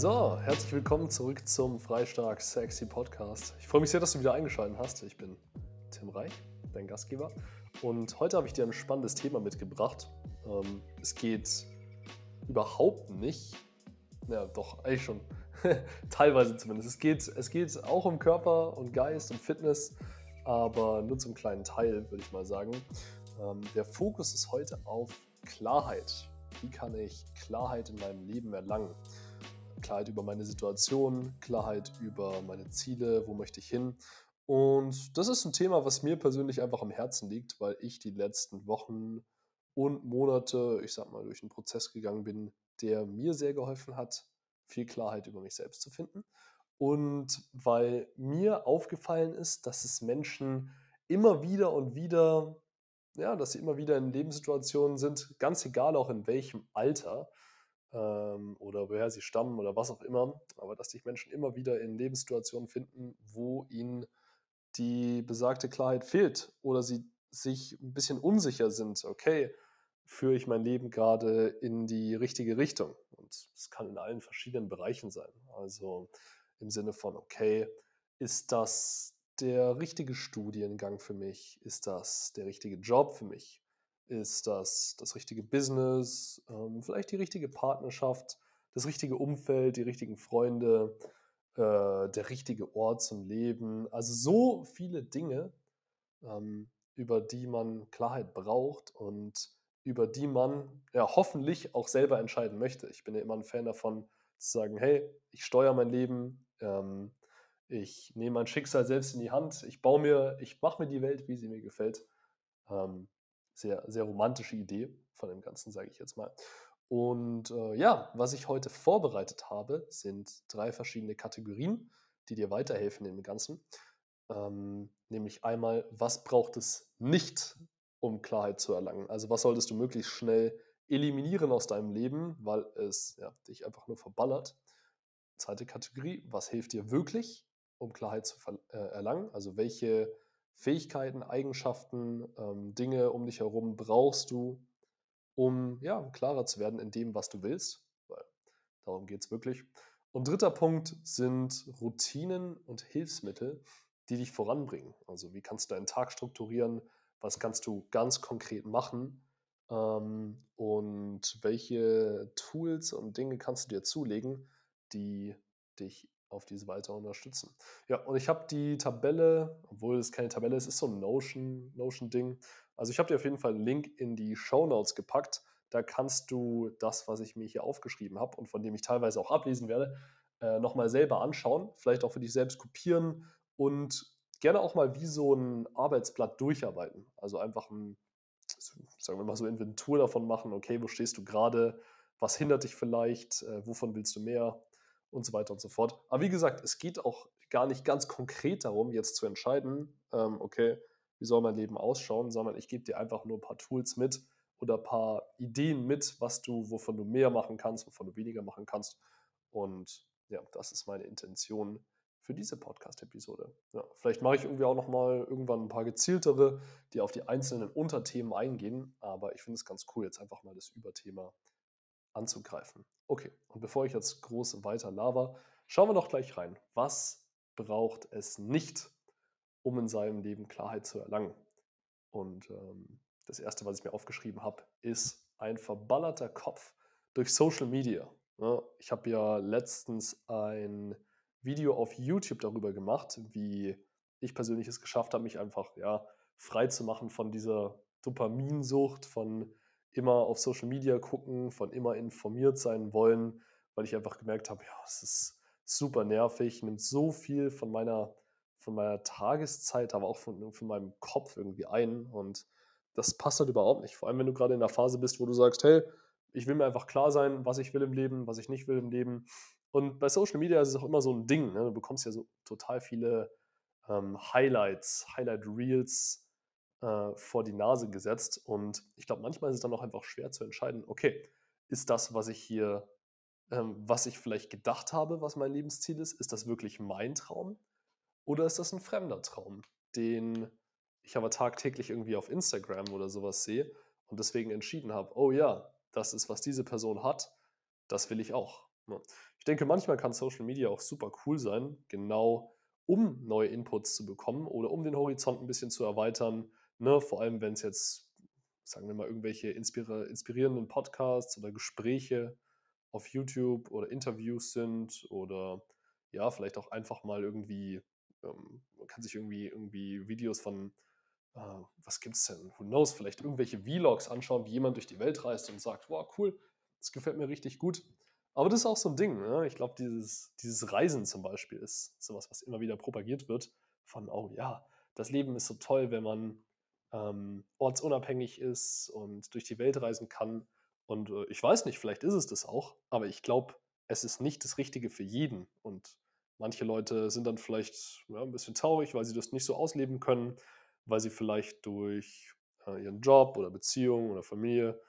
So, herzlich willkommen zurück zum Freistark Sexy Podcast. Ich freue mich sehr, dass du wieder eingeschaltet hast. Ich bin Tim Reich, dein Gastgeber. Und heute habe ich dir ein spannendes Thema mitgebracht. Ähm, es geht überhaupt nicht, ja doch, eigentlich schon, teilweise zumindest. Es geht, es geht auch um Körper und Geist und Fitness, aber nur zum kleinen Teil, würde ich mal sagen. Ähm, der Fokus ist heute auf Klarheit. Wie kann ich Klarheit in meinem Leben erlangen? Klarheit über meine Situation, Klarheit über meine Ziele, wo möchte ich hin. Und das ist ein Thema, was mir persönlich einfach am Herzen liegt, weil ich die letzten Wochen und Monate, ich sag mal, durch einen Prozess gegangen bin, der mir sehr geholfen hat, viel Klarheit über mich selbst zu finden. Und weil mir aufgefallen ist, dass es Menschen immer wieder und wieder, ja, dass sie immer wieder in Lebenssituationen sind, ganz egal auch in welchem Alter, ähm, oder woher sie stammen oder was auch immer, aber dass sich Menschen immer wieder in Lebenssituationen finden, wo ihnen die besagte Klarheit fehlt oder sie sich ein bisschen unsicher sind, okay, führe ich mein Leben gerade in die richtige Richtung? Und es kann in allen verschiedenen Bereichen sein. Also im Sinne von, okay, ist das der richtige Studiengang für mich? Ist das der richtige Job für mich? Ist das das richtige Business, ähm, vielleicht die richtige Partnerschaft, das richtige Umfeld, die richtigen Freunde, äh, der richtige Ort zum Leben? Also so viele Dinge, ähm, über die man Klarheit braucht und über die man ja hoffentlich auch selber entscheiden möchte. Ich bin ja immer ein Fan davon, zu sagen, hey, ich steuere mein Leben, ähm, ich nehme mein Schicksal selbst in die Hand, ich baue mir, ich mache mir die Welt, wie sie mir gefällt. Ähm, sehr, sehr romantische Idee von dem Ganzen, sage ich jetzt mal. Und äh, ja, was ich heute vorbereitet habe, sind drei verschiedene Kategorien, die dir weiterhelfen im Ganzen. Ähm, nämlich einmal, was braucht es nicht, um Klarheit zu erlangen? Also was solltest du möglichst schnell eliminieren aus deinem Leben, weil es ja, dich einfach nur verballert. Zweite Kategorie, was hilft dir wirklich, um Klarheit zu äh, erlangen? Also welche Fähigkeiten, Eigenschaften, ähm, Dinge um dich herum brauchst du, um ja, klarer zu werden in dem, was du willst. Weil darum geht es wirklich. Und dritter Punkt sind Routinen und Hilfsmittel, die dich voranbringen. Also wie kannst du deinen Tag strukturieren? Was kannst du ganz konkret machen? Ähm, und welche Tools und Dinge kannst du dir zulegen, die dich auf diese Weise unterstützen. Ja, und ich habe die Tabelle, obwohl es keine Tabelle ist, ist so ein Notion, Notion-Ding. Also ich habe dir auf jeden Fall einen Link in die Show Notes gepackt. Da kannst du das, was ich mir hier aufgeschrieben habe und von dem ich teilweise auch ablesen werde, äh, nochmal selber anschauen. Vielleicht auch für dich selbst kopieren und gerne auch mal wie so ein Arbeitsblatt durcharbeiten. Also einfach ein, sagen wir mal so Inventur davon machen, okay, wo stehst du gerade, was hindert dich vielleicht, äh, wovon willst du mehr, und so weiter und so fort. Aber wie gesagt, es geht auch gar nicht ganz konkret darum, jetzt zu entscheiden, ähm, okay, wie soll mein Leben ausschauen, sondern ich gebe dir einfach nur ein paar Tools mit oder ein paar Ideen mit, was du, wovon du mehr machen kannst, wovon du weniger machen kannst. Und ja, das ist meine Intention für diese Podcast-Episode. Ja, vielleicht mache ich irgendwie auch nochmal irgendwann ein paar gezieltere, die auf die einzelnen Unterthemen eingehen. Aber ich finde es ganz cool, jetzt einfach mal das Überthema anzugreifen. Okay, und bevor ich jetzt groß weiter laber, schauen wir doch gleich rein. Was braucht es nicht, um in seinem Leben Klarheit zu erlangen? Und ähm, das Erste, was ich mir aufgeschrieben habe, ist ein verballerter Kopf durch Social Media. Ne? ich habe ja letztens ein Video auf YouTube darüber gemacht, wie ich persönlich es geschafft habe, mich einfach ja, frei zu machen von dieser Dopaminsucht, von immer auf Social Media gucken, von immer informiert sein wollen, weil ich einfach gemerkt habe, ja, es ist super nervig, nimmt so viel von meiner, von meiner Tageszeit, aber auch von, von meinem Kopf irgendwie ein. Und das passt halt überhaupt nicht. Vor allem, wenn du gerade in der Phase bist, wo du sagst, hey, ich will mir einfach klar sein, was ich will im Leben, was ich nicht will im Leben. Und bei Social Media ist es auch immer so ein Ding. Ne? Du bekommst ja so total viele ähm, Highlights, Highlight Reels, äh, vor die Nase gesetzt. Und ich glaube, manchmal ist es dann auch einfach schwer zu entscheiden, okay, ist das, was ich hier, ähm, was ich vielleicht gedacht habe, was mein Lebensziel ist, ist das wirklich mein Traum? Oder ist das ein fremder Traum, den ich aber tagtäglich irgendwie auf Instagram oder sowas sehe und deswegen entschieden habe, oh ja, das ist, was diese Person hat, das will ich auch. Ne? Ich denke, manchmal kann Social Media auch super cool sein, genau um neue Inputs zu bekommen oder um den Horizont ein bisschen zu erweitern. Ne? Vor allem, wenn es jetzt, sagen wir mal, irgendwelche inspirierenden Podcasts oder Gespräche auf YouTube oder Interviews sind oder ja, vielleicht auch einfach mal irgendwie, ähm, man kann sich irgendwie, irgendwie Videos von, äh, was gibt's denn, who knows, vielleicht irgendwelche Vlogs anschauen, wie jemand durch die Welt reist und sagt, wow, cool, das gefällt mir richtig gut. Aber das ist auch so ein Ding. Ne? Ich glaube, dieses, dieses Reisen zum Beispiel ist sowas, was immer wieder propagiert wird. Von, oh ja, das Leben ist so toll, wenn man ähm, ortsunabhängig ist und durch die Welt reisen kann. Und äh, ich weiß nicht, vielleicht ist es das auch, aber ich glaube, es ist nicht das Richtige für jeden. Und manche Leute sind dann vielleicht ja, ein bisschen traurig, weil sie das nicht so ausleben können, weil sie vielleicht durch äh, ihren Job oder Beziehung oder Familie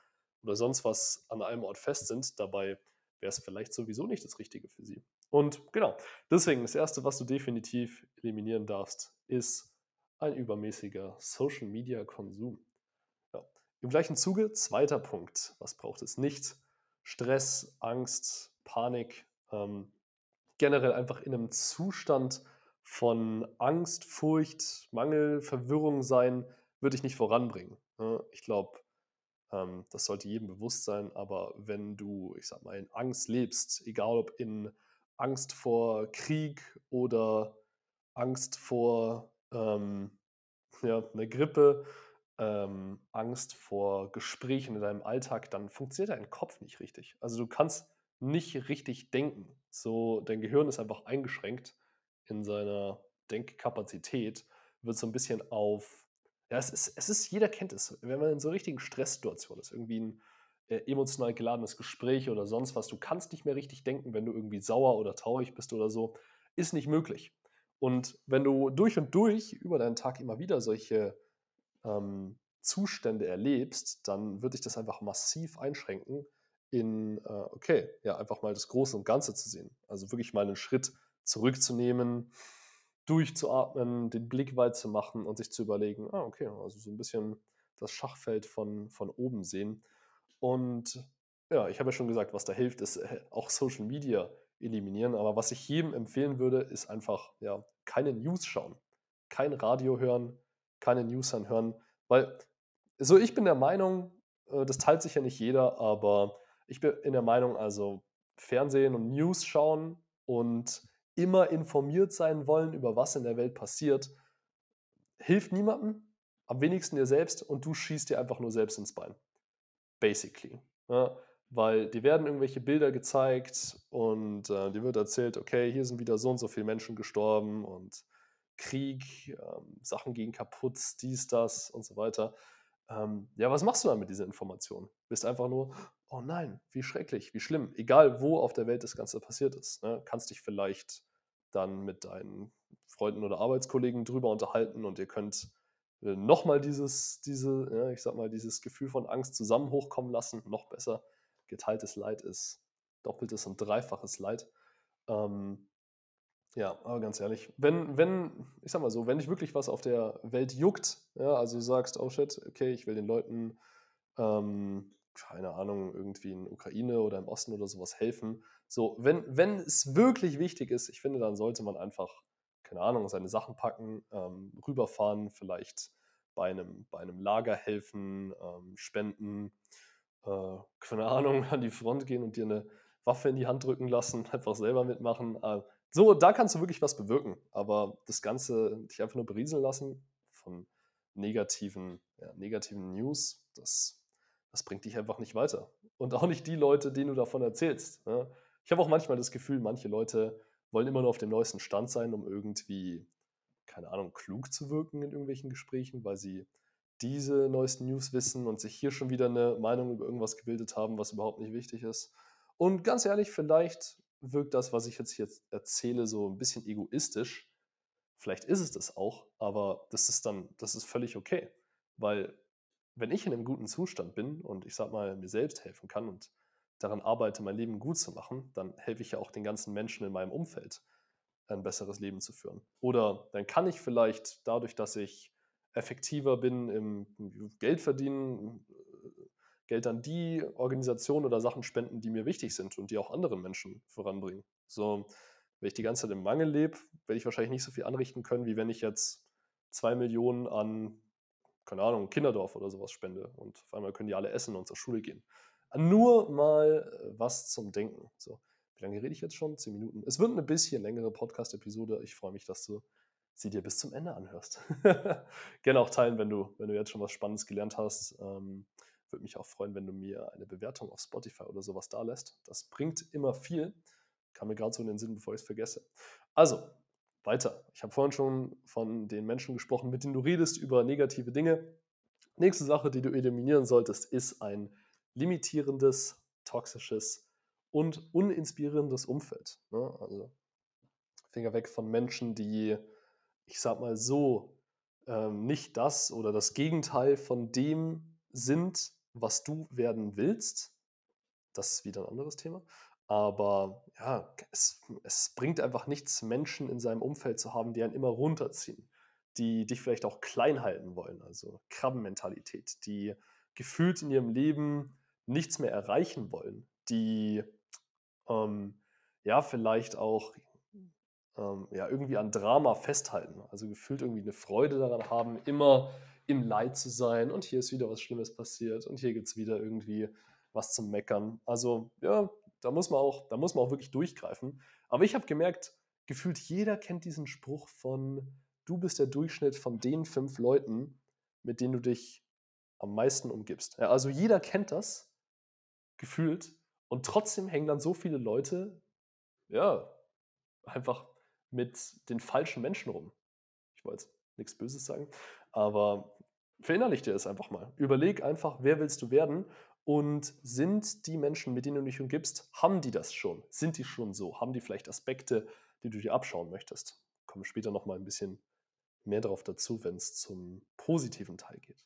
oder sonst was an einem Ort fest sind. Dabei wäre es vielleicht sowieso nicht das Richtige für sie. Und genau, deswegen das Erste, was du definitiv eliminieren darfst, ist ein übermäßiger Social-Media-Konsum. Im gleichen Zuge, zweiter Punkt, was braucht es nicht? Stress, Angst, Panik, ähm, generell einfach in einem Zustand von Angst, Furcht, Mangel, Verwirrung sein, würde ich nicht voranbringen. Ne? Ich glaube, ähm, das sollte jedem bewusst sein, aber wenn du, ich sag mal, in Angst lebst, egal ob in Angst vor Krieg oder Angst vor ähm, ja, einer Grippe ähm, Angst vor Gesprächen in deinem Alltag, dann funktioniert dein Kopf nicht richtig. Also du kannst nicht richtig denken. So, dein Gehirn ist einfach eingeschränkt in seiner Denkkapazität, wird so ein bisschen auf, ja, es ist, es ist, jeder kennt es, wenn man in so richtigen Stresssituation ist, irgendwie ein äh, emotional geladenes Gespräch oder sonst was, du kannst nicht mehr richtig denken, wenn du irgendwie sauer oder traurig bist oder so, ist nicht möglich. Und wenn du durch und durch über deinen Tag immer wieder solche ähm, Zustände erlebst, dann würde ich das einfach massiv einschränken in, äh, okay, ja, einfach mal das Große und Ganze zu sehen. Also wirklich mal einen Schritt zurückzunehmen, durchzuatmen, den Blick weit zu machen und sich zu überlegen, ah, okay, also so ein bisschen das Schachfeld von, von oben sehen. Und ja, ich habe ja schon gesagt, was da hilft, ist äh, auch Social Media eliminieren. Aber was ich jedem empfehlen würde, ist einfach, ja, keine News schauen, kein Radio hören, keine News anhören, weil so ich bin der Meinung, äh, das teilt sich ja nicht jeder, aber ich bin in der Meinung, also Fernsehen und News schauen und immer informiert sein wollen über was in der Welt passiert, hilft niemandem, am wenigsten dir selbst und du schießt dir einfach nur selbst ins Bein. Basically. Ja, weil dir werden irgendwelche Bilder gezeigt und äh, dir wird erzählt, okay, hier sind wieder so und so viele Menschen gestorben und Krieg, ähm, Sachen gehen kaputt, dies, das und so weiter. Ähm, ja, was machst du dann mit dieser Information? Bist einfach nur, oh nein, wie schrecklich, wie schlimm. Egal, wo auf der Welt das Ganze passiert ist. Ne? Kannst dich vielleicht dann mit deinen Freunden oder Arbeitskollegen drüber unterhalten und ihr könnt äh, nochmal dieses, diese, ja, ich sag mal, dieses Gefühl von Angst zusammen hochkommen lassen. Noch besser, geteiltes Leid ist doppeltes und dreifaches Leid. Ähm, ja, aber ganz ehrlich, wenn, wenn, ich sag mal so, wenn dich wirklich was auf der Welt juckt, ja, also du sagst, oh shit, okay, ich will den Leuten, ähm, keine Ahnung, irgendwie in Ukraine oder im Osten oder sowas helfen. So, wenn, wenn es wirklich wichtig ist, ich finde, dann sollte man einfach, keine Ahnung, seine Sachen packen, ähm, rüberfahren, vielleicht bei einem, bei einem Lager helfen, ähm, spenden, äh, keine Ahnung, an die Front gehen und dir eine Waffe in die Hand drücken lassen, einfach selber mitmachen. Äh, so, da kannst du wirklich was bewirken. Aber das Ganze dich einfach nur berieseln lassen von negativen, ja, negativen News, das, das bringt dich einfach nicht weiter. Und auch nicht die Leute, denen du davon erzählst. Ne? Ich habe auch manchmal das Gefühl, manche Leute wollen immer nur auf dem neuesten Stand sein, um irgendwie, keine Ahnung, klug zu wirken in irgendwelchen Gesprächen, weil sie diese neuesten News wissen und sich hier schon wieder eine Meinung über irgendwas gebildet haben, was überhaupt nicht wichtig ist. Und ganz ehrlich, vielleicht wirkt das, was ich jetzt hier erzähle, so ein bisschen egoistisch. Vielleicht ist es das auch, aber das ist dann, das ist völlig okay. Weil wenn ich in einem guten Zustand bin und ich sag mal, mir selbst helfen kann und daran arbeite, mein Leben gut zu machen, dann helfe ich ja auch den ganzen Menschen in meinem Umfeld, ein besseres Leben zu führen. Oder dann kann ich vielleicht dadurch, dass ich effektiver bin im Geld verdienen, Geld an die Organisationen oder Sachen spenden, die mir wichtig sind und die auch anderen Menschen voranbringen. So, wenn ich die ganze Zeit im Mangel lebe, werde ich wahrscheinlich nicht so viel anrichten können, wie wenn ich jetzt zwei Millionen an, keine Ahnung, Kinderdorf oder sowas spende und auf einmal können die alle essen und zur Schule gehen. Nur mal äh, was zum Denken. So, wie lange rede ich jetzt schon? Zehn Minuten. Es wird eine bisschen längere Podcast-Episode. Ich freue mich, dass du sie dir bis zum Ende anhörst. Gerne auch teilen, wenn du, wenn du jetzt schon was Spannendes gelernt hast. Ähm, würde mich auch freuen, wenn du mir eine Bewertung auf Spotify oder sowas da lässt. Das bringt immer viel. Kam mir gerade so in den Sinn, bevor ich es vergesse. Also, weiter. Ich habe vorhin schon von den Menschen gesprochen, mit denen du redest über negative Dinge. Nächste Sache, die du eliminieren solltest, ist ein limitierendes, toxisches und uninspirierendes Umfeld. Ne? Also Finger weg von Menschen, die, ich sag mal so, ähm, nicht das oder das Gegenteil von dem sind, was du werden willst. Das ist wieder ein anderes Thema. Aber ja, es, es bringt einfach nichts, Menschen in seinem Umfeld zu haben, die einen immer runterziehen, die dich vielleicht auch klein halten wollen, also Krabbenmentalität, die gefühlt in ihrem Leben nichts mehr erreichen wollen, die ähm, ja vielleicht auch ähm, ja, irgendwie an Drama festhalten, also gefühlt irgendwie eine Freude daran haben, immer im Leid zu sein und hier ist wieder was Schlimmes passiert und hier gibt es wieder irgendwie was zum Meckern. Also ja, da muss man auch, da muss man auch wirklich durchgreifen. Aber ich habe gemerkt, gefühlt jeder kennt diesen Spruch von, du bist der Durchschnitt von den fünf Leuten, mit denen du dich am meisten umgibst. Ja, also jeder kennt das, gefühlt, und trotzdem hängen dann so viele Leute, ja, einfach mit den falschen Menschen rum. Ich wollte nichts Böses sagen, aber verinnerlich dir das einfach mal. Überleg einfach, wer willst du werden und sind die Menschen, mit denen du dich umgibst, haben die das schon? Sind die schon so? Haben die vielleicht Aspekte, die du dir abschauen möchtest? Kommen später noch mal ein bisschen mehr darauf dazu, wenn es zum positiven Teil geht.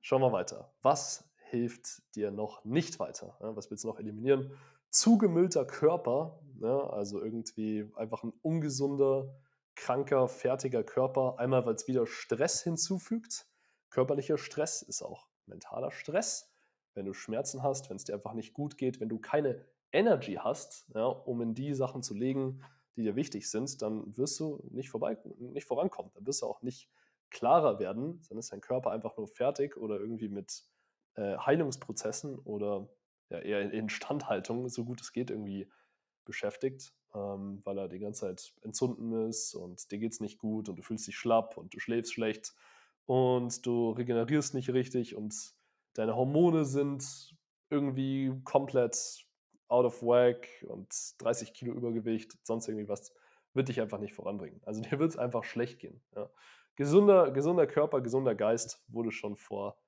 Schauen wir weiter. Was hilft dir noch nicht weiter? was willst du noch eliminieren? Zugemüllter Körper, also irgendwie einfach ein ungesunder, kranker, fertiger Körper. Einmal, weil es wieder Stress hinzufügt. Körperlicher Stress ist auch mentaler Stress wenn du Schmerzen hast, wenn es dir einfach nicht gut geht, wenn du keine Energy hast, ja, um in die Sachen zu legen, die dir wichtig sind, dann wirst du nicht, vorbei, nicht vorankommen. Dann wirst du auch nicht klarer werden, dann ist dein Körper einfach nur fertig oder irgendwie mit äh, Heilungsprozessen oder ja, eher in Instandhaltung, so gut es geht, irgendwie beschäftigt, ähm, weil er die ganze Zeit entzünden ist und dir geht es nicht gut und du fühlst dich schlapp und du schläfst schlecht und du regenerierst nicht richtig und deine Hormone sind irgendwie komplett out of whack und 30 Kilo Übergewicht, sonst irgendwie was, wird dich einfach nicht voranbringen. Also dir wird es einfach schlecht gehen. Ja. Gesunder, gesunder Körper, gesunder Geist wurde schon vor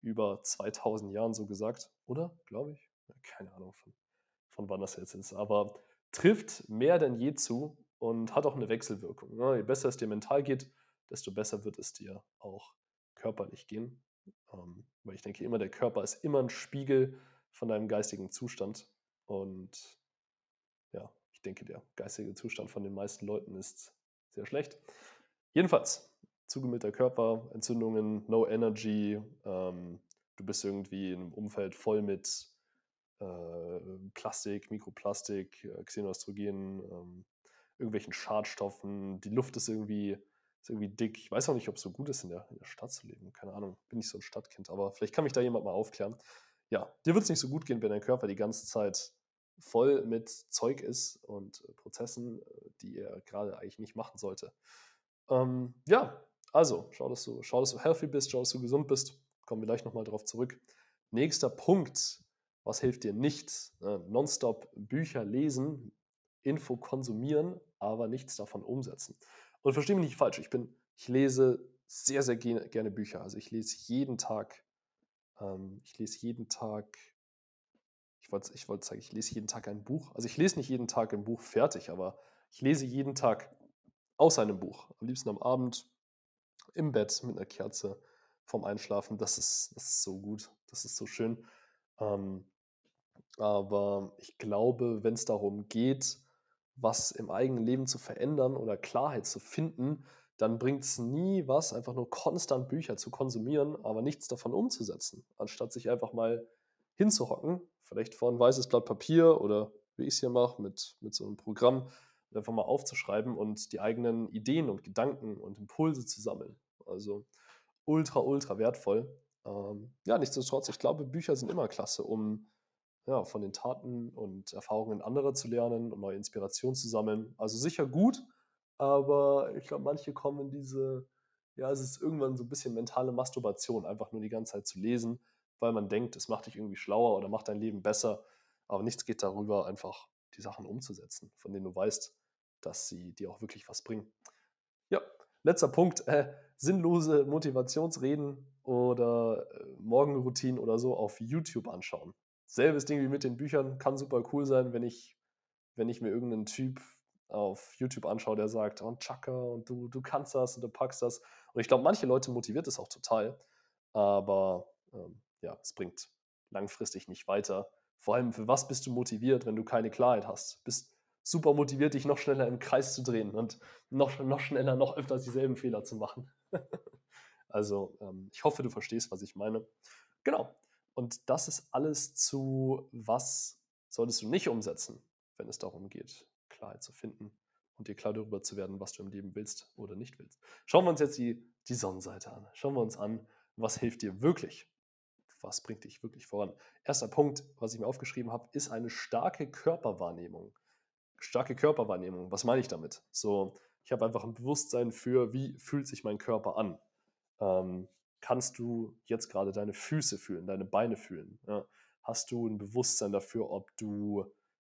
über 2000 Jahren so gesagt, oder? Glaube ich. Keine Ahnung von, von wann das jetzt ist. Aber trifft mehr denn je zu und hat auch eine Wechselwirkung. Ja, je besser es dir mental geht, desto besser wird es dir auch körperlich gehen. Ähm, weil ich denke immer, der Körper ist immer ein Spiegel von deinem geistigen Zustand. Und ja, ich denke, der geistige Zustand von den meisten Leuten ist sehr schlecht. Jedenfalls, zugemüllter Körper, Entzündungen, no energy, ähm, du bist irgendwie in einem Umfeld voll mit Plastik, Mikroplastik, äh, Xenostrogen, ähm, irgendwelchen Schadstoffen, die Luft ist irgendwie ist irgendwie dick. Ich weiß auch nicht, ob es so gut ist, in der, in der Stadt zu leben. Keine Ahnung, bin nicht so ein Stadtkind, aber vielleicht kann mich da jemand mal aufklären. Ja, dir wird es nicht so gut gehen, wenn dein Körper die ganze Zeit voll mit Zeug ist und äh, Prozessen, äh, die er gerade eigentlich nicht machen sollte. Ähm, ja, also schau dass, du, schau, dass du healthy bist, schau, dass du gesund bist. Kommen wir gleich nochmal drauf zurück. Nächster Punkt, was hilft dir nicht? Äh, nonstop Bücher lesen, Info konsumieren, aber nichts davon umsetzen. Und verstehe mich nicht falsch, ich bin, ich lese sehr, sehr gerne Bücher. Also ich lese jeden Tag, ähm, ich lese jeden Tag, ich wollte ich wollt sagen, ich lese jeden Tag ein Buch. Also ich lese nicht jeden Tag ein Buch fertig, aber ich lese jeden Tag aus einem Buch. Am liebsten am Abend, im Bett mit einer Kerze vorm Einschlafen. Das ist, das ist so gut, das ist so schön. Ähm, aber ich glaube, wenn es darum geht, was im eigenen Leben zu verändern oder Klarheit zu finden, dann bringt es nie was, einfach nur konstant Bücher zu konsumieren, aber nichts davon umzusetzen, anstatt sich einfach mal hinzuhocken, vielleicht vor ein weißes Blatt Papier oder wie ich es hier mache, mit, mit so einem Programm, einfach mal aufzuschreiben und die eigenen Ideen und Gedanken und Impulse zu sammeln. Also ultra, ultra wertvoll. Ähm, ja, nichtsdestotrotz, ich glaube, Bücher sind immer klasse, um ja, von den Taten und Erfahrungen anderer zu lernen und neue Inspiration zu sammeln. Also sicher gut, aber ich glaube, manche kommen in diese, ja, es ist irgendwann so ein bisschen mentale Masturbation, einfach nur die ganze Zeit zu lesen, weil man denkt, es macht dich irgendwie schlauer oder macht dein Leben besser. Aber nichts geht darüber, einfach die Sachen umzusetzen, von denen du weißt, dass sie dir auch wirklich was bringen. Ja, letzter Punkt. Äh, sinnlose Motivationsreden oder äh, Morgenroutinen oder so auf YouTube anschauen. Selbes Ding wie mit den Büchern, kann super cool sein, wenn ich, wenn ich mir irgendeinen Typ auf YouTube anschaue, der sagt, und oh, Chaka, und du, du kannst das und du packst das. Und ich glaube, manche Leute motiviert das auch total, aber ähm, ja, es bringt langfristig nicht weiter. Vor allem, für was bist du motiviert, wenn du keine Klarheit hast? Bist super motiviert, dich noch schneller im Kreis zu drehen und noch, noch schneller, noch öfters dieselben Fehler zu machen. also, ähm, ich hoffe, du verstehst, was ich meine. Genau. Und das ist alles zu, was solltest du nicht umsetzen, wenn es darum geht, Klarheit zu finden und dir klar darüber zu werden, was du im Leben willst oder nicht willst. Schauen wir uns jetzt die, die Sonnenseite an. Schauen wir uns an, was hilft dir wirklich was bringt dich wirklich voran? Erster Punkt, was ich mir aufgeschrieben habe, ist eine starke Körperwahrnehmung. Starke Körperwahrnehmung, was meine ich damit? So, ich habe einfach ein Bewusstsein für, wie fühlt sich mein Körper an. Ähm, kannst du jetzt gerade deine Füße fühlen, deine Beine fühlen? Ja? Hast du ein Bewusstsein dafür, ob du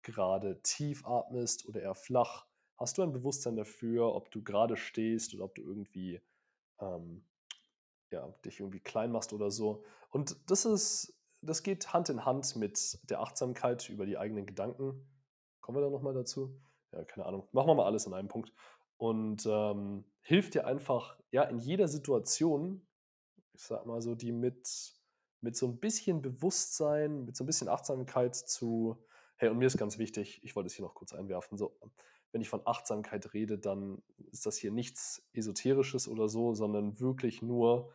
gerade tief atmest oder eher flach? Hast du ein Bewusstsein dafür, ob du gerade stehst oder ob du irgendwie ähm, ja, dich irgendwie klein machst oder so. Und das ist, das geht Hand in Hand mit der Achtsamkeit über die eigenen Gedanken. Kommen wir da nochmal dazu? Ja, keine Ahnung. Machen wir mal alles in einem Punkt. Und ähm, hilft dir einfach, ja, in jeder Situation, ich sag mal so, die mit, mit so ein bisschen Bewusstsein, mit so ein bisschen Achtsamkeit zu, hey, und mir ist ganz wichtig, ich wollte es hier noch kurz einwerfen, so, wenn ich von Achtsamkeit rede, dann ist das hier nichts Esoterisches oder so, sondern wirklich nur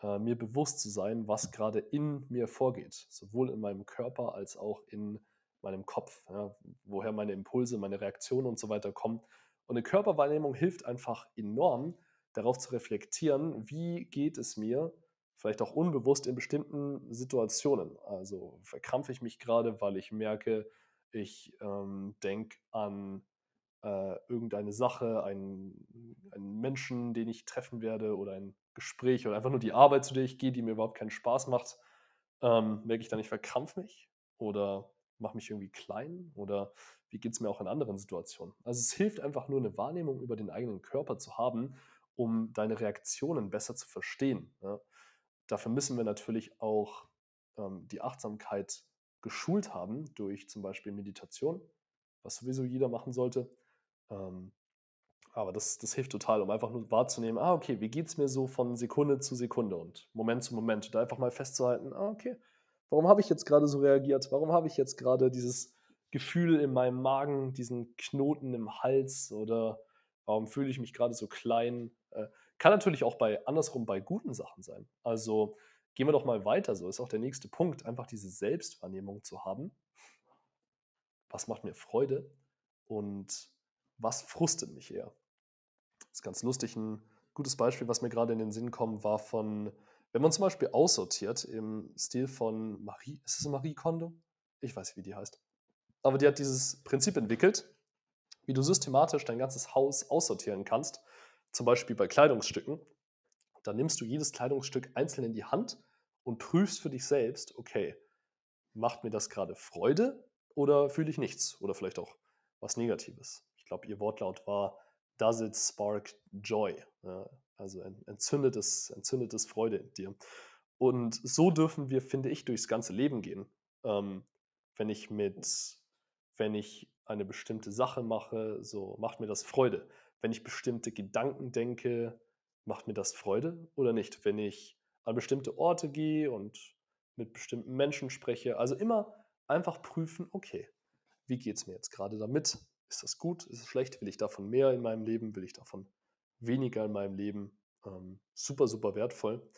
äh, mir bewusst zu sein, was gerade in mir vorgeht, sowohl in meinem Körper als auch in meinem Kopf, ja, woher meine Impulse, meine Reaktionen und so weiter kommen. Und eine Körperwahrnehmung hilft einfach enorm, darauf zu reflektieren, wie geht es mir, vielleicht auch unbewusst in bestimmten Situationen. Also verkrampfe ich mich gerade, weil ich merke, ich ähm, denke an äh, irgendeine Sache, einen, einen Menschen, den ich treffen werde oder ein Gespräch oder einfach nur die Arbeit, zu der ich gehe, die mir überhaupt keinen Spaß macht, ähm, merke ich dann, ich verkrampfe mich oder mache mich irgendwie klein oder wie geht es mir auch in anderen Situationen. Also es hilft einfach nur eine Wahrnehmung über den eigenen Körper zu haben, um deine Reaktionen besser zu verstehen. Ja. Dafür müssen wir natürlich auch ähm, die Achtsamkeit geschult haben durch zum Beispiel Meditation, was sowieso jeder machen sollte. Ähm, aber das, das hilft total, um einfach nur wahrzunehmen, ah, okay, wie geht es mir so von Sekunde zu Sekunde und Moment zu Moment. Da einfach mal festzuhalten, ah, okay, warum habe ich jetzt gerade so reagiert? Warum habe ich jetzt gerade dieses Gefühl in meinem Magen, diesen Knoten im Hals oder warum fühle ich mich gerade so klein? Äh, kann natürlich auch bei andersrum bei guten Sachen sein. Also gehen wir doch mal weiter. So ist auch der nächste Punkt, einfach diese Selbstwahrnehmung zu haben. Was macht mir Freude und was frustet mich eher? Das ist ganz lustig. Ein gutes Beispiel, was mir gerade in den Sinn kommt, war von, wenn man zum Beispiel aussortiert im Stil von Marie, ist es Marie Kondo? Ich weiß nicht, wie die heißt. Aber die hat dieses Prinzip entwickelt, wie du systematisch dein ganzes Haus aussortieren kannst. Zum Beispiel bei Kleidungsstücken. Dann nimmst du jedes Kleidungsstück einzeln in die Hand und prüfst für dich selbst, okay, macht mir das gerade Freude oder fühle ich nichts? Oder vielleicht auch was Negatives. Ich glaube, ihr Wortlaut war, does it spark joy? Also entzündet es, entzündet es Freude in dir. Und so dürfen wir, finde ich, durchs ganze Leben gehen. Ähm, wenn ich mit, wenn ich eine bestimmte Sache mache, so macht mir das Freude. Wenn ich bestimmte Gedanken denke, macht mir das Freude oder nicht? Wenn ich an bestimmte Orte gehe und mit bestimmten Menschen spreche, also immer einfach prüfen, okay, wie geht es mir jetzt gerade damit? Ist das gut? Ist es schlecht? Will ich davon mehr in meinem Leben? Will ich davon weniger in meinem Leben? Ähm, super, super wertvoll.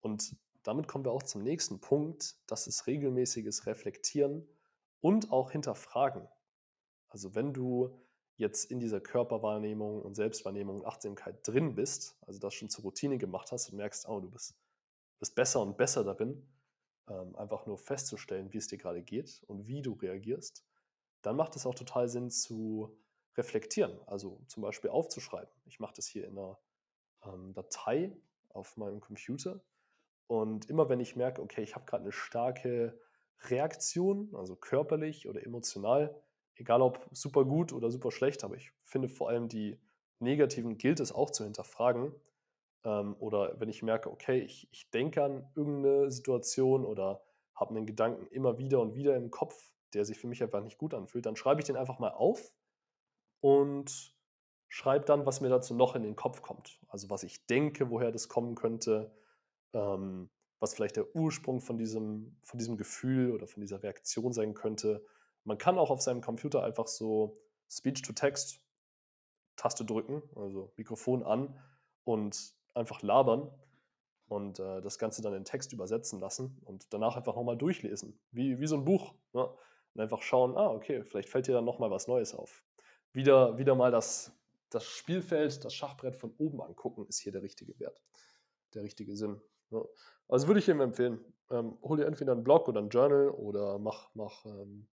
Und damit kommen wir auch zum nächsten Punkt. Das ist regelmäßiges Reflektieren und auch Hinterfragen. Also wenn du jetzt in dieser Körperwahrnehmung und Selbstwahrnehmung und Achtsamkeit drin bist, also das schon zur Routine gemacht hast und merkst, oh, du bist, bist besser und besser darin, ähm, einfach nur festzustellen, wie es dir gerade geht und wie du reagierst, dann macht es auch total Sinn zu reflektieren, also zum Beispiel aufzuschreiben. Ich mache das hier in einer ähm, Datei auf meinem Computer und immer wenn ich merke, okay, ich habe gerade eine starke Reaktion, also körperlich oder emotional, egal ob super gut oder super schlecht, aber ich finde vor allem die negativen gilt es auch zu hinterfragen. Ähm, oder wenn ich merke, okay, ich, ich denke an irgendeine Situation oder habe einen Gedanken immer wieder und wieder im Kopf, der sich für mich einfach nicht gut anfühlt, dann schreibe ich den einfach mal auf und schreibe dann, was mir dazu noch in den Kopf kommt. Also was ich denke, woher das kommen könnte, ähm, was vielleicht der Ursprung von diesem, von diesem Gefühl oder von dieser Reaktion sein könnte. Man kann auch auf seinem Computer einfach so Speech-to-Text Taste drücken, also Mikrofon an und einfach labern und äh, das Ganze dann in Text übersetzen lassen und danach einfach nochmal durchlesen, wie, wie so ein Buch. Ne? Und einfach schauen, ah, okay, vielleicht fällt dir dann nochmal was Neues auf. Wieder, wieder mal das, das Spielfeld, das Schachbrett von oben angucken, ist hier der richtige Wert, der richtige Sinn. Ne? Also würde ich ihm empfehlen, ähm, hol dir entweder einen Blog oder ein Journal oder mach, mach, ähm,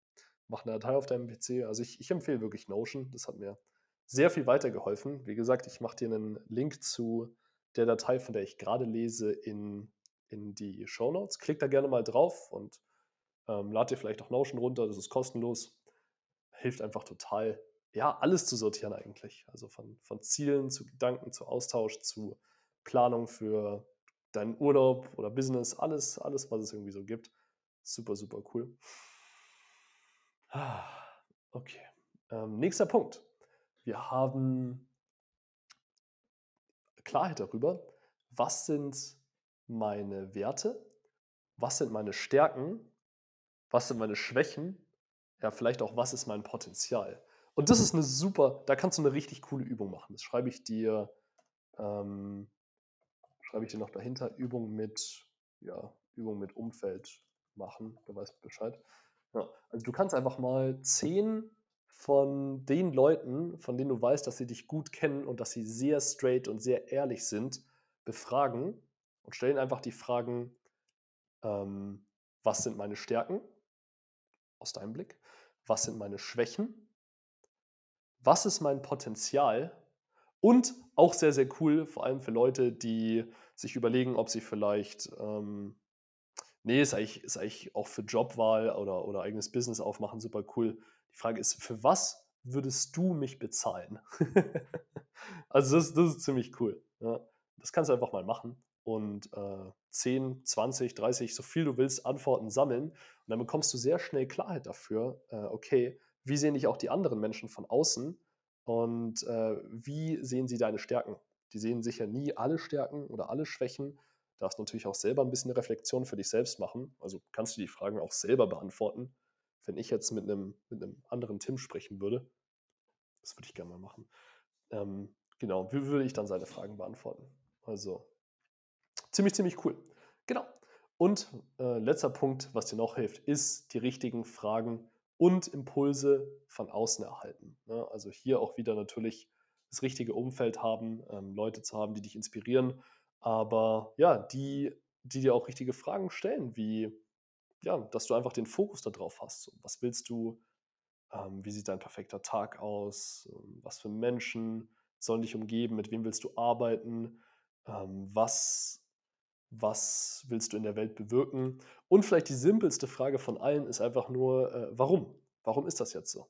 mach eine Datei auf deinem PC. Also ich, ich empfehle wirklich Notion, das hat mir sehr viel weitergeholfen. Wie gesagt, ich mache dir einen Link zu der Datei, von der ich gerade lese, in, in die Show Notes. Klick da gerne mal drauf und ähm, lad dir vielleicht auch Notion runter, das ist kostenlos. Hilft einfach total, ja, alles zu sortieren eigentlich. Also von, von Zielen zu Gedanken, zu Austausch, zu Planung für deinen Urlaub oder Business, alles, alles, was es irgendwie so gibt. Super, super cool. Okay. Ähm, nächster Punkt. Wir haben Klarheit darüber, was sind meine Werte, was sind meine Stärken, was sind meine Schwächen, ja, vielleicht auch, was ist mein Potenzial. Und das ist eine super, da kannst du eine richtig coole Übung machen. Das schreibe ich dir, ähm, schreibe ich dir noch dahinter, Übung mit, ja, Übung mit Umfeld machen, du weißt Bescheid. Ja, also du kannst einfach mal zehn von den Leuten, von denen du weißt, dass sie dich gut kennen und dass sie sehr straight und sehr ehrlich sind, befragen und stellen einfach die Fragen, ähm, was sind meine Stärken aus deinem Blick, was sind meine Schwächen, was ist mein Potenzial und auch sehr, sehr cool, vor allem für Leute, die sich überlegen, ob sie vielleicht, ähm, nee, ist eigentlich, ist eigentlich auch für Jobwahl oder, oder eigenes Business aufmachen super cool, die Frage ist, für was würdest du mich bezahlen? also das, das, ist ziemlich cool. Ja. Das kannst du einfach mal machen und äh, 10, 20, 30, so viel du willst, Antworten sammeln. Und dann bekommst du sehr schnell Klarheit dafür, äh, okay, wie sehen dich auch die anderen Menschen von außen und äh, wie sehen sie deine Stärken? Die sehen sicher nie alle Stärken oder alle Schwächen. Du darfst natürlich auch selber ein bisschen Reflexion für dich selbst machen. Also kannst du die Fragen auch selber beantworten wenn ich jetzt mit einem, mit einem anderen Tim sprechen würde, das würde ich gerne mal machen. Ähm, genau, wie würde ich dann seine Fragen beantworten? Also ziemlich, ziemlich cool. Genau. Und äh, letzter Punkt, was dir noch hilft, ist die richtigen Fragen und Impulse von außen erhalten. Ne? Also hier auch wieder natürlich das richtige Umfeld haben, ähm, Leute zu haben, die dich inspirieren, aber ja, die, die dir auch richtige Fragen stellen, wie ja, dass du einfach den Fokus darauf hast. was willst du? Ähm, wie sieht dein perfekter Tag aus? Ähm, was für Menschen sollen dich umgeben? Mit wem willst du arbeiten? Ähm, was, was willst du in der Welt bewirken? Und vielleicht die simpelste Frage von allen ist einfach nur, äh, warum? Warum ist das jetzt so?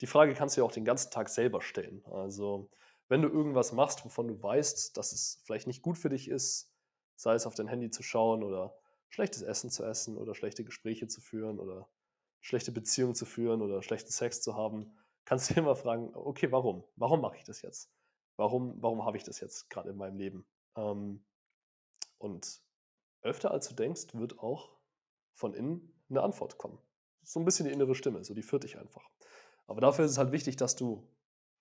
Die Frage kannst du ja auch den ganzen Tag selber stellen. Also, wenn du irgendwas machst, wovon du weißt, dass es vielleicht nicht gut für dich ist, sei es auf dein Handy zu schauen oder schlechtes Essen zu essen oder schlechte Gespräche zu führen oder schlechte Beziehungen zu führen oder schlechten Sex zu haben, kannst du immer fragen, okay, warum? Warum mache ich das jetzt? Warum, warum habe ich das jetzt gerade in meinem Leben? Ähm, und öfter als du denkst, wird auch von innen eine Antwort kommen. So ein bisschen die innere Stimme, so die führt dich einfach. Aber dafür ist es halt wichtig, dass du,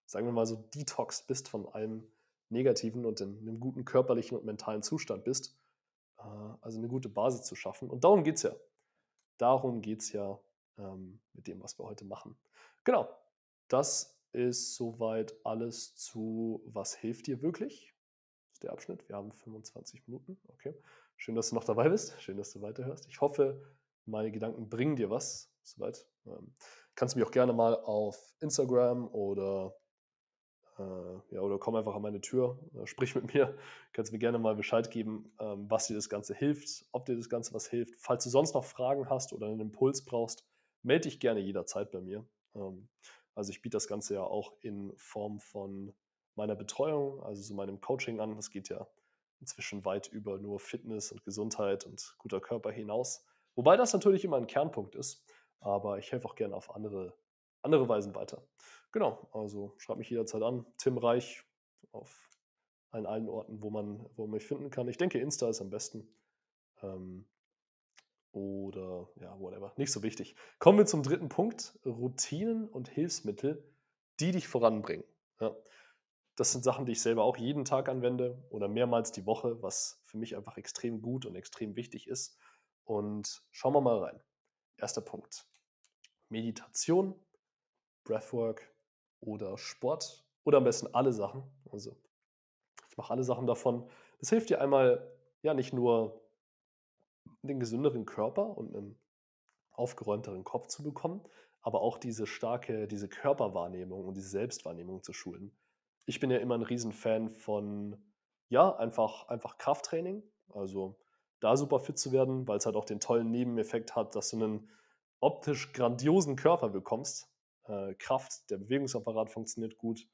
sagen wir mal so, detox bist von allem Negativen und in einem guten körperlichen und mentalen Zustand bist Äh, also eine gute Basis zu schaffen. Und darum geht es ja. Darum geht es ja ähm, mit dem, was wir heute machen. Genau, das ist soweit alles zu Was hilft dir wirklich? Der Abschnitt. Wir haben 25 Minuten. Okay. Schön, dass du noch dabei bist. Schön, dass du weiterhörst. Ich hoffe, meine Gedanken bringen dir was. Soweit. Ähm, kannst du mich auch gerne mal auf Instagram oder äh, ja, oder komm einfach an meine Tür, äh, sprich mit mir, kannst mir gerne mal Bescheid geben, ähm, was dir das Ganze hilft, ob dir das Ganze was hilft. Falls du sonst noch Fragen hast oder einen Impuls brauchst, melde dich gerne jederzeit bei mir. Ähm, also ich biete das Ganze ja auch in Form von meiner Betreuung, also so meinem Coaching an. Das geht ja inzwischen weit über nur Fitness und Gesundheit und guter Körper hinaus. Wobei das natürlich immer ein Kernpunkt ist, aber ich helfe auch gerne auf andere, andere Weisen weiter. Genau, also schreib mich jederzeit an. Tim Reich auf allen, allen Orten, wo man, wo man mich finden kann. Ich denke, Insta ist am besten. Ähm, oder ja, whatever. Nicht so wichtig. Kommen wir zum dritten Punkt. Routinen und Hilfsmittel, die dich voranbringen. Ja. Das sind Sachen, die ich selber auch jeden Tag anwende oder mehrmals die Woche, was für mich einfach extrem gut und extrem wichtig ist. Und schauen wir mal rein. Erster Punkt. Meditation, Breathwork oder Sport oder am besten alle Sachen. Also ich mache alle Sachen davon. Das hilft dir einmal, ja, nicht nur einen gesünderen Körper und einen aufgeräumteren Kopf zu bekommen, aber auch diese starke, diese Körperwahrnehmung und diese Selbstwahrnehmung zu schulen. Ich bin ja immer ein Riesenfan von, ja, einfach, einfach Krafttraining. Also da super fit zu werden, weil es halt auch den tollen Nebeneffekt hat, dass du einen optisch grandiosen Körper bekommst. Äh, Kraft, der Bewegungsapparat funktioniert gut.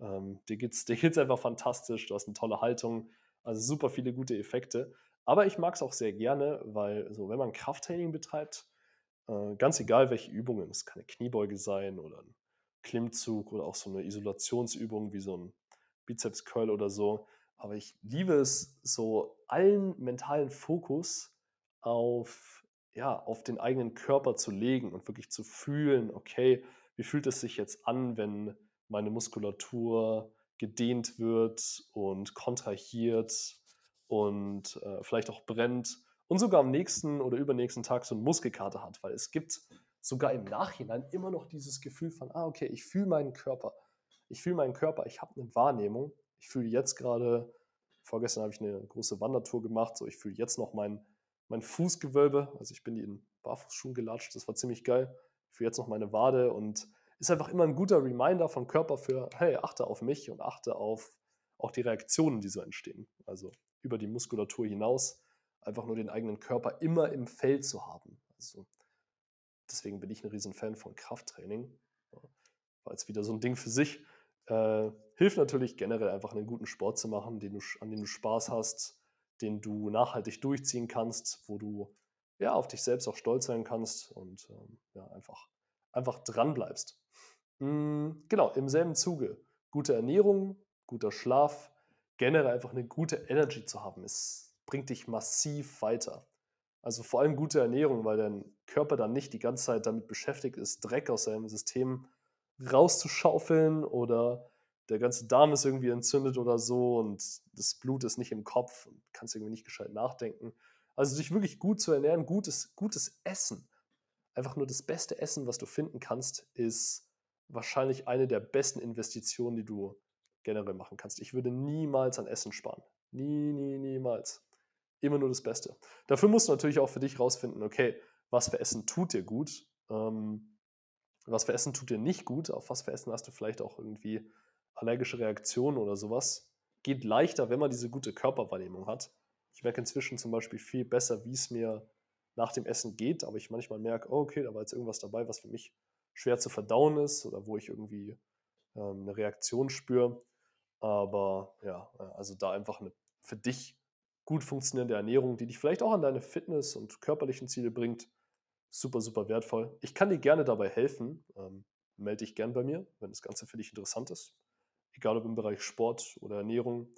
Ähm, dir geht es dir geht's einfach fantastisch, du hast eine tolle Haltung, also super viele gute Effekte. Aber ich mag es auch sehr gerne, weil so, wenn man Krafttraining betreibt, äh, ganz egal welche Übungen, es kann eine Kniebeuge sein oder ein Klimmzug oder auch so eine Isolationsübung wie so ein Bizeps Curl oder so. Aber ich liebe es, so allen mentalen Fokus auf, ja, auf den eigenen Körper zu legen und wirklich zu fühlen, okay, wie fühlt es sich jetzt an, wenn meine Muskulatur gedehnt wird und kontrahiert und äh, vielleicht auch brennt und sogar am nächsten oder übernächsten Tag so einen Muskelkater hat, weil es gibt sogar im Nachhinein immer noch dieses Gefühl von, ah, okay, ich fühle meinen Körper. Ich fühle meinen Körper, ich habe eine Wahrnehmung. Ich fühle jetzt gerade, vorgestern habe ich eine große Wandertour gemacht, so ich fühle jetzt noch mein, mein Fußgewölbe. Also ich bin in Barfußschuhen gelatscht, das war ziemlich geil. Ich fühle jetzt noch meine Wade und ist einfach immer ein guter Reminder vom Körper für, hey, achte auf mich und achte auf auch die Reaktionen, die so entstehen. Also über die Muskulatur hinaus, einfach nur den eigenen Körper immer im Feld zu haben. Also deswegen bin ich ein Riesenfan von Krafttraining, weil es wieder so ein Ding für sich. Äh, hilft natürlich generell einfach einen guten Sport zu machen, den du, an dem du Spaß hast, den du nachhaltig durchziehen kannst, wo du ja auf dich selbst auch stolz sein kannst und ähm, ja, einfach, einfach dran bleibst. Mhm, genau, im selben Zuge. Gute Ernährung, guter Schlaf, generell einfach eine gute Energy zu haben. Es bringt dich massiv weiter. Also vor allem gute Ernährung, weil dein Körper dann nicht die ganze Zeit damit beschäftigt ist, Dreck aus seinem System rauszuschaufeln oder der ganze Darm ist irgendwie entzündet oder so und das Blut ist nicht im Kopf und kannst irgendwie nicht gescheit nachdenken. Also dich wirklich gut zu ernähren, gutes, gutes Essen. Einfach nur das beste Essen, was du finden kannst, ist wahrscheinlich eine der besten Investitionen, die du generell machen kannst. Ich würde niemals an Essen sparen. Nie, nie, niemals. Immer nur das Beste. Dafür musst du natürlich auch für dich rausfinden, okay, was für Essen tut dir gut, ähm, was für Essen tut dir nicht gut, auf was für Essen hast du vielleicht auch irgendwie allergische Reaktionen oder sowas. Geht leichter, wenn man diese gute Körperwahrnehmung hat. Ich merke inzwischen zum Beispiel viel besser, wie es mir nach dem Essen geht, aber ich manchmal merke, oh, okay, da war jetzt irgendwas dabei, was für mich schwer zu verdauen ist oder wo ich irgendwie ähm, eine Reaktion spüre. Aber ja, also da einfach eine für dich gut funktionierende Ernährung, die dich vielleicht auch an deine Fitness- und körperlichen Ziele bringt, super, super wertvoll. Ich kann dir gerne dabei helfen. Ähm, melde dich gern bei mir, wenn das Ganze für dich interessant ist. Egal ob im Bereich Sport oder Ernährung.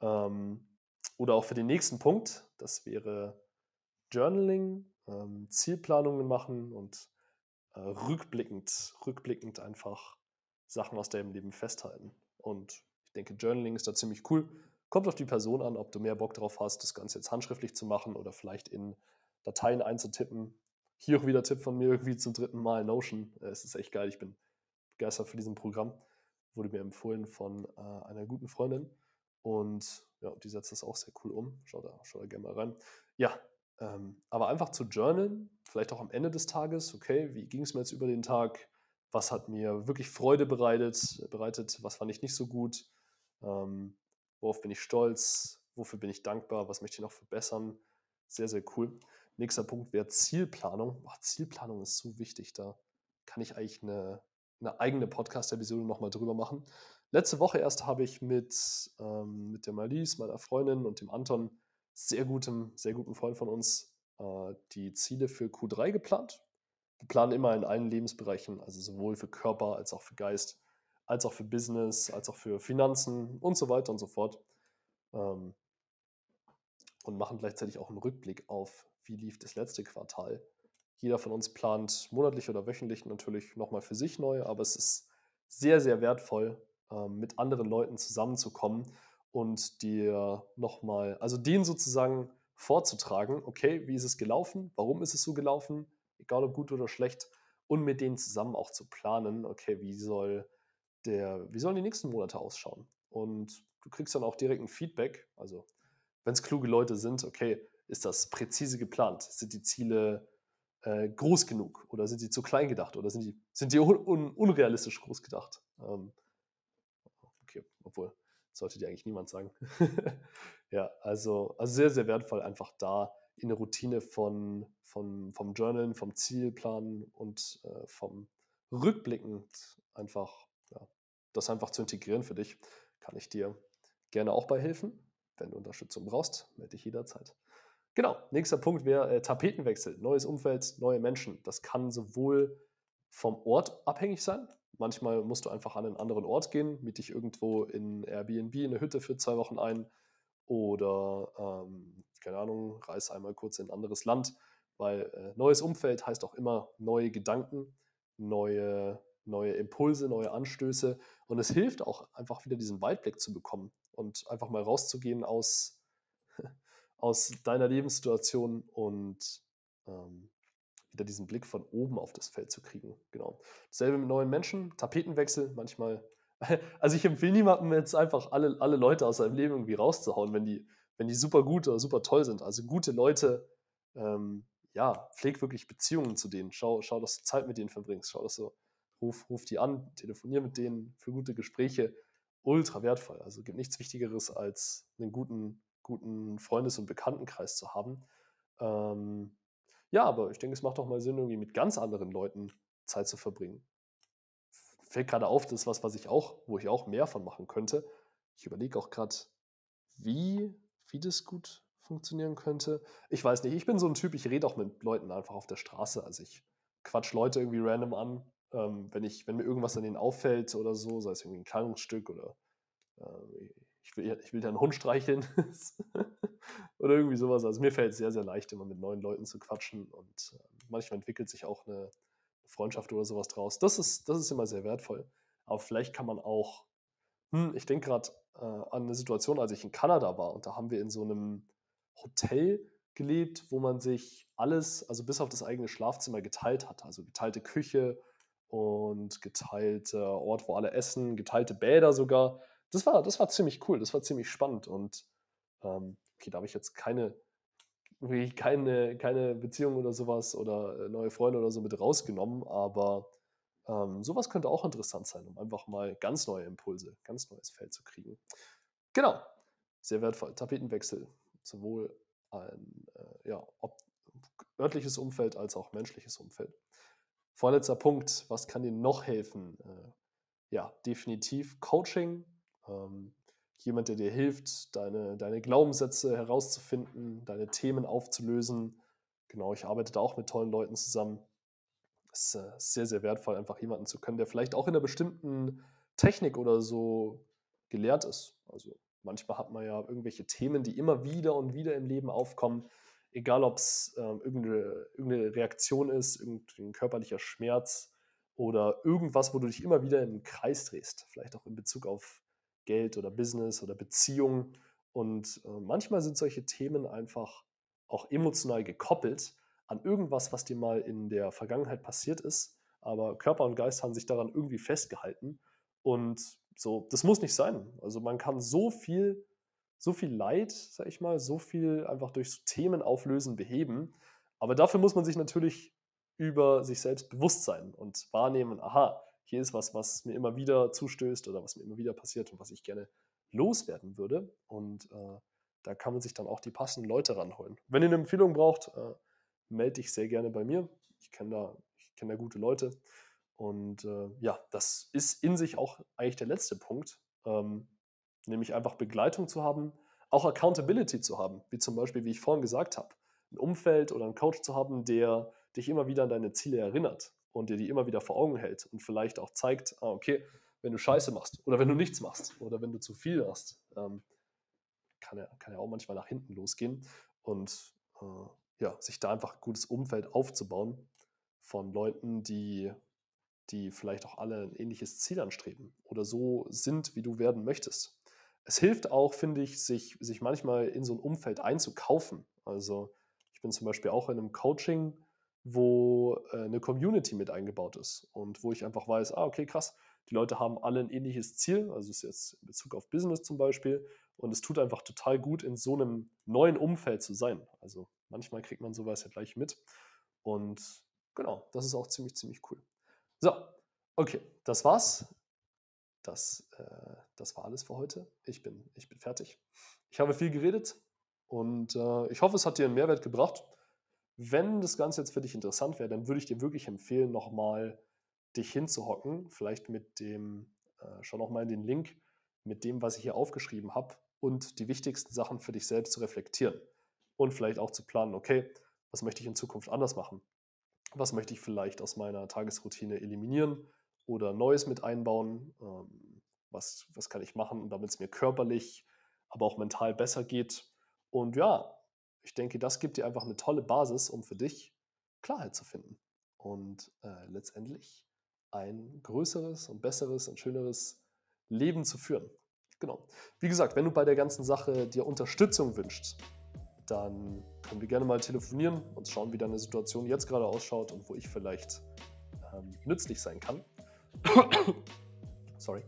Ähm, oder auch für den nächsten Punkt, das wäre Journaling, ähm, Zielplanungen machen und äh, rückblickend, rückblickend einfach Sachen aus deinem Leben festhalten. Und denke, Journaling ist da ziemlich cool. Kommt auf die Person an, ob du mehr Bock darauf hast, das Ganze jetzt handschriftlich zu machen oder vielleicht in Dateien einzutippen. Hier auch wieder Tipp von mir, irgendwie zum dritten Mal Notion. Äh, es ist echt geil, ich bin begeistert für diesem Programm. Wurde mir empfohlen von äh, einer guten Freundin. Und ja, die setzt das auch sehr cool um. Schau da, schau da gerne mal rein. Ja, ähm, aber einfach zu journalen, vielleicht auch am Ende des Tages, okay, wie ging es mir jetzt über den Tag? Was hat mir wirklich Freude bereitet, bereitet was fand ich nicht so gut? Ähm, worauf bin ich stolz? Wofür bin ich dankbar? Was möchte ich noch verbessern? Sehr, sehr cool. Nächster Punkt wäre Zielplanung. Boah, Zielplanung ist so wichtig. Da kann ich eigentlich eine, eine eigene Podcast-Episode nochmal drüber machen. Letzte Woche erst habe ich mit, ähm, mit der Malise, meiner Freundin und dem Anton, sehr gutem, sehr guten Freund von uns, äh, die Ziele für Q3 geplant. Wir planen immer in allen Lebensbereichen, also sowohl für Körper als auch für Geist, als auch für Business, als auch für Finanzen und so weiter und so fort. Ähm, und machen gleichzeitig auch einen Rückblick auf, wie lief das letzte Quartal. Jeder von uns plant monatlich oder wöchentlich natürlich nochmal für sich neu, aber es ist sehr, sehr wertvoll, ähm, mit anderen Leuten zusammenzukommen und dir nochmal, also denen sozusagen vorzutragen, okay, wie ist es gelaufen, warum ist es so gelaufen, egal ob gut oder schlecht, und mit denen zusammen auch zu planen, okay, wie soll der, wie sollen die nächsten Monate ausschauen? Und du kriegst dann auch direkt ein Feedback, also wenn es kluge Leute sind, okay, ist das präzise geplant? Sind die Ziele äh, groß genug oder sind sie zu klein gedacht oder sind die, sind die un un unrealistisch groß gedacht? Ähm, okay, obwohl, sollte dir eigentlich niemand sagen. ja, also, also sehr, sehr wertvoll, einfach da in eine Routine von, von, vom Journalen, vom Zielplan und äh, vom Rückblickend einfach, das einfach zu integrieren für dich, kann ich dir gerne auch bei helfen. Wenn du Unterstützung brauchst, melde dich jederzeit. Genau, nächster Punkt wäre äh, Tapetenwechsel, neues Umfeld, neue Menschen. Das kann sowohl vom Ort abhängig sein. Manchmal musst du einfach an einen anderen Ort gehen, miet dich irgendwo in Airbnb in eine Hütte für zwei Wochen ein oder, ähm, keine Ahnung, reis einmal kurz in ein anderes Land, weil äh, neues Umfeld heißt auch immer neue Gedanken, neue, neue Impulse, neue Anstöße und es hilft auch einfach wieder diesen Weitblick zu bekommen und einfach mal rauszugehen aus, aus deiner Lebenssituation und ähm, wieder diesen Blick von oben auf das Feld zu kriegen. Genau. Dasselbe mit neuen Menschen, Tapetenwechsel, manchmal. Also ich empfehle niemandem jetzt einfach alle, alle Leute aus seinem Leben irgendwie rauszuhauen, wenn die, wenn die super gut oder super toll sind. Also gute Leute, ähm, ja, pfleg wirklich Beziehungen zu denen. Schau, schau, dass du Zeit mit denen verbringst. Schau, dass du, ruf, ruf die an, telefonier mit denen für gute Gespräche. Ultra wertvoll. Also gibt nichts Wichtigeres als einen guten, guten Freundes- und Bekanntenkreis zu haben. Ähm, ja, aber ich denke, es macht auch mal Sinn, irgendwie mit ganz anderen Leuten Zeit zu verbringen. Fällt gerade auf, das ist was, was ich auch, wo ich auch mehr von machen könnte. Ich überlege auch gerade, wie, wie das gut funktionieren könnte. Ich weiß nicht, ich bin so ein Typ, ich rede auch mit Leuten einfach auf der Straße. Also ich quatsch Leute irgendwie random an, ähm, wenn, ich, wenn mir irgendwas an denen auffällt oder so, sei es irgendwie ein Kleidungsstück oder äh, ich will, ich will da einen Hund streicheln oder irgendwie sowas. Also mir fällt es sehr, sehr leicht, immer mit neuen Leuten zu quatschen und äh, manchmal entwickelt sich auch eine, Freundschaft oder sowas draus. Das ist, das ist immer sehr wertvoll. Aber vielleicht kann man auch, hm, ich denke gerade äh, an eine Situation, als ich in Kanada war und da haben wir in so einem Hotel gelebt, wo man sich alles, also bis auf das eigene Schlafzimmer geteilt hat. Also geteilte Küche und geteilte Ort, wo alle essen, geteilte Bäder sogar das war, das war ziemlich cool, das war ziemlich spannend und ähm, okay, da habe ich jetzt keine, keine, keine Beziehung oder sowas oder äh, neue Freunde oder so mit rausgenommen, aber ähm, sowas könnte auch interessant sein, um einfach mal ganz neue Impulse, ganz neues Feld zu kriegen. Genau, sehr wertvoll. Tapetenwechsel, sowohl ein äh, ja, örtliches Umfeld als auch menschliches Umfeld. Vorletzter Punkt, was kann dir noch helfen? Äh, ja, definitiv Coaching, ähm, jemand, der dir hilft, deine, deine Glaubenssätze herauszufinden, deine Themen aufzulösen. Genau, ich arbeite da auch mit tollen Leuten zusammen. Es ist äh, sehr, sehr wertvoll, einfach jemanden zu können, der vielleicht auch in einer bestimmten Technik oder so gelehrt ist. Also manchmal hat man ja irgendwelche Themen, die immer wieder und wieder im Leben aufkommen, egal ob es ähm, irgendeine, irgendeine Reaktion ist, irgendein körperlicher Schmerz oder irgendwas, wo du dich immer wieder im Kreis drehst, vielleicht auch in Bezug auf Geld oder Business oder Beziehungen Und äh, manchmal sind solche Themen einfach auch emotional gekoppelt an irgendwas, was dir mal in der Vergangenheit passiert ist. Aber Körper und Geist haben sich daran irgendwie festgehalten. Und so, das muss nicht sein. Also man kann so viel, so viel Leid, sag ich mal, so viel einfach durch Themen auflösen, beheben. Aber dafür muss man sich natürlich über sich selbst bewusst sein und wahrnehmen, aha, hier ist was, was mir immer wieder zustößt oder was mir immer wieder passiert und was ich gerne loswerden würde. Und äh, da kann man sich dann auch die passenden Leute ranholen. Wenn ihr eine Empfehlung braucht, äh, melde dich sehr gerne bei mir. Ich kenne da, kenn da gute Leute. Und äh, ja, das ist in sich auch eigentlich der letzte Punkt, ähm, nämlich einfach Begleitung zu haben, auch Accountability zu haben, wie zum Beispiel, wie ich vorhin gesagt habe, ein Umfeld oder einen Coach zu haben, der dich immer wieder an deine Ziele erinnert und dir die immer wieder vor Augen hält und vielleicht auch zeigt, ah, okay, wenn du Scheiße machst oder wenn du nichts machst oder wenn du zu viel machst, ähm, kann, ja, kann ja auch manchmal nach hinten losgehen und äh, ja, sich da einfach ein gutes Umfeld aufzubauen von Leuten, die, die vielleicht auch alle ein ähnliches Ziel anstreben oder so sind, wie du werden möchtest. Es hilft auch, finde ich, sich, sich manchmal in so ein Umfeld einzukaufen. Also ich bin zum Beispiel auch in einem Coaching, wo äh, eine Community mit eingebaut ist und wo ich einfach weiß, ah, okay, krass, die Leute haben alle ein ähnliches Ziel, also ist jetzt in Bezug auf Business zum Beispiel, und es tut einfach total gut, in so einem neuen Umfeld zu sein. Also manchmal kriegt man sowas ja gleich mit. Und genau, das ist auch ziemlich, ziemlich cool. So, okay, das war's. Das, äh, das war alles für heute. Ich bin, ich bin fertig. Ich habe viel geredet und äh, ich hoffe, es hat dir einen Mehrwert gebracht. Wenn das Ganze jetzt für dich interessant wäre, dann würde ich dir wirklich empfehlen, nochmal dich hinzuhocken, vielleicht mit dem, äh, schau nochmal den Link, mit dem, was ich hier aufgeschrieben habe und die wichtigsten Sachen für dich selbst zu reflektieren und vielleicht auch zu planen, okay, was möchte ich in Zukunft anders machen? Was möchte ich vielleicht aus meiner Tagesroutine eliminieren oder Neues mit einbauen? Ähm, was, was kann ich machen, damit es mir körperlich, aber auch mental besser geht? Und ja, ich denke, das gibt dir einfach eine tolle Basis, um für dich Klarheit zu finden und äh, letztendlich ein größeres und besseres und schöneres Leben zu führen. Genau. Wie gesagt, wenn du bei der ganzen Sache dir Unterstützung wünschst, dann können wir gerne mal telefonieren und schauen, wie deine Situation jetzt gerade ausschaut und wo ich vielleicht ähm, nützlich sein kann. Sorry.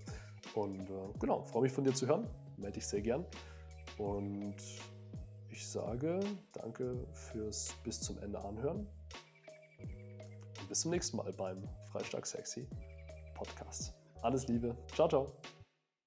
Und äh, genau, freue mich von dir zu hören. Melde dich sehr gern. Und ich sage danke fürs bis zum Ende anhören. Und bis zum nächsten Mal beim Freistark Sexy Podcast. Alles Liebe. Ciao, ciao.